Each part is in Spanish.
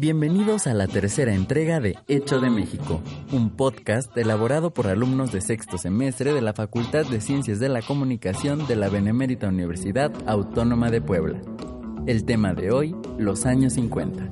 Bienvenidos a la tercera entrega de Hecho de México, un podcast elaborado por alumnos de sexto semestre de la Facultad de Ciencias de la Comunicación de la Benemérita Universidad Autónoma de Puebla. El tema de hoy, los años 50.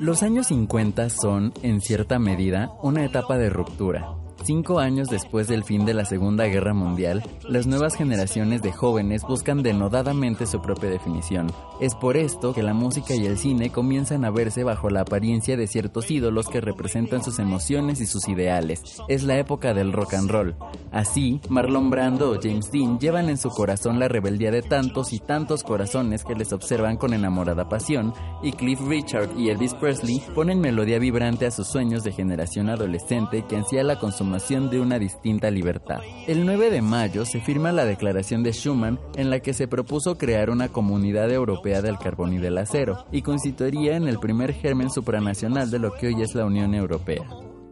Los años 50 son, en cierta medida, una etapa de ruptura, Cinco años después del fin de la Segunda Guerra Mundial, las nuevas generaciones de jóvenes buscan denodadamente su propia definición. Es por esto que la música y el cine comienzan a verse bajo la apariencia de ciertos ídolos que representan sus emociones y sus ideales. Es la época del rock and roll. Así, Marlon Brando o James Dean llevan en su corazón la rebeldía de tantos y tantos corazones que les observan con enamorada pasión, y Cliff Richard y Elvis Presley ponen melodía vibrante a sus sueños de generación adolescente que ansía la consumación de una distinta libertad. El 9 de mayo se firma la Declaración de Schuman en la que se propuso crear una comunidad europea del carbón y del acero y constituiría en el primer germen supranacional de lo que hoy es la Unión Europea.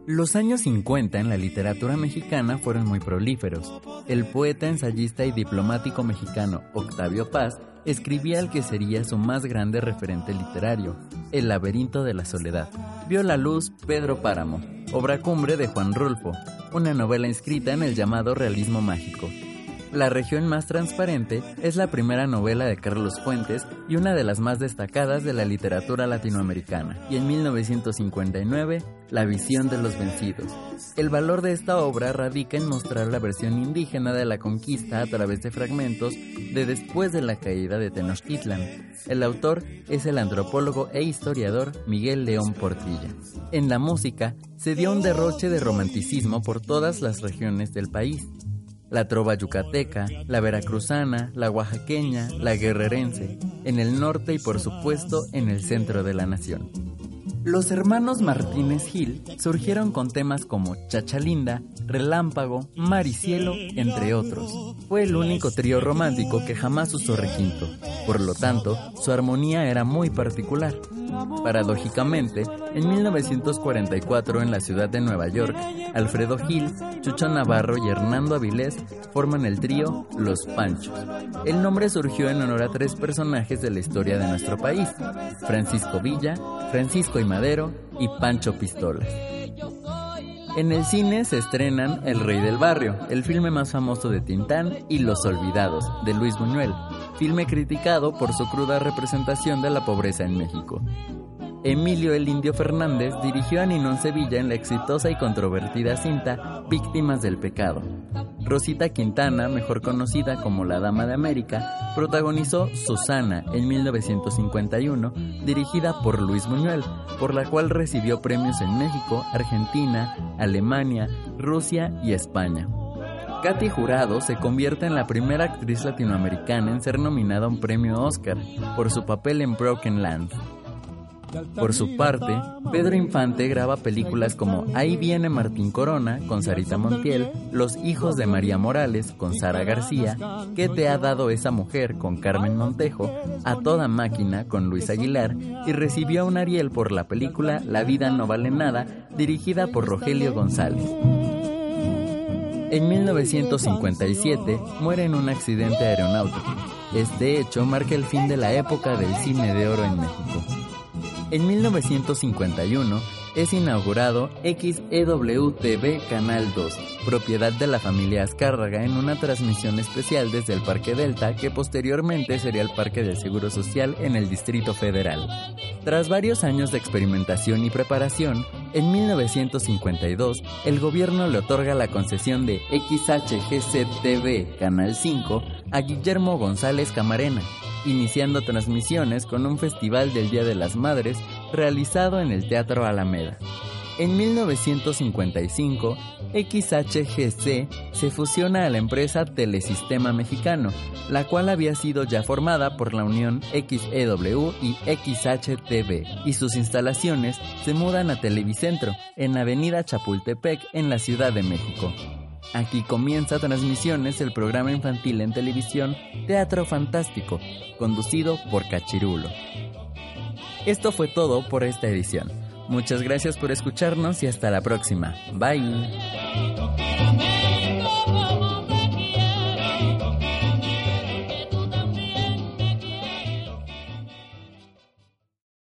Los años 50 en la literatura mexicana fueron muy prolíferos. El poeta, ensayista y diplomático mexicano Octavio Paz escribía el que sería su más grande referente literario, El laberinto de la soledad. Vio la luz Pedro Páramo, obra cumbre de Juan Rulfo, una novela inscrita en el llamado realismo mágico. La región más transparente es la primera novela de Carlos Fuentes y una de las más destacadas de la literatura latinoamericana. Y en 1959, La visión de los vencidos. El valor de esta obra radica en mostrar la versión indígena de la conquista a través de fragmentos de después de la caída de Tenochtitlan. El autor es el antropólogo e historiador Miguel León Portilla. En la música se dio un derroche de romanticismo por todas las regiones del país la trova yucateca, la veracruzana, la oaxaqueña, la guerrerense, en el norte y por supuesto en el centro de la nación. Los hermanos Martínez Gil surgieron con temas como Chachalinda, Relámpago, Mar y Cielo, entre otros. Fue el único trío romántico que jamás usó requinto, por lo tanto, su armonía era muy particular. Paradójicamente, en 1944 en la ciudad de Nueva York, Alfredo Gil, Chucho Navarro y Hernando Avilés forman el trío Los Panchos. El nombre surgió en honor a tres personajes de la historia de nuestro país, Francisco Villa, Francisco y Madero y Pancho Pistolas. En el cine se estrenan El Rey del Barrio, el filme más famoso de Tintán, y Los Olvidados, de Luis Buñuel, filme criticado por su cruda representación de la pobreza en México. Emilio el Indio Fernández dirigió a Ninón Sevilla en la exitosa y controvertida cinta Víctimas del Pecado. Rosita Quintana, mejor conocida como la Dama de América, protagonizó Susana en 1951, dirigida por Luis Buñuel, por la cual recibió premios en México, Argentina, Alemania, Rusia y España. Katy Jurado se convierte en la primera actriz latinoamericana en ser nominada a un premio Oscar por su papel en Broken Land. Por su parte, Pedro Infante graba películas como Ahí viene Martín Corona con Sarita Montiel, Los hijos de María Morales con Sara García, ¿Qué te ha dado esa mujer con Carmen Montejo, A toda máquina con Luis Aguilar y recibió un Ariel por la película La vida no vale nada, dirigida por Rogelio González. En 1957 muere en un accidente aeronáutico. Este hecho marca el fin de la época del cine de oro en México. En 1951 es inaugurado XEW-TV Canal 2, propiedad de la familia Azcárraga en una transmisión especial desde el Parque Delta que posteriormente sería el Parque del Seguro Social en el Distrito Federal. Tras varios años de experimentación y preparación, en 1952 el gobierno le otorga la concesión de XHGC-TV Canal 5 a Guillermo González Camarena, iniciando transmisiones con un festival del Día de las Madres realizado en el Teatro Alameda. En 1955, XHGC se fusiona a la empresa Telesistema Mexicano, la cual había sido ya formada por la unión XEW y XHTV, y sus instalaciones se mudan a Televicentro, en Avenida Chapultepec, en la Ciudad de México. Aquí comienza transmisiones el programa infantil en televisión Teatro Fantástico, conducido por Cachirulo. Esto fue todo por esta edición. Muchas gracias por escucharnos y hasta la próxima. Bye.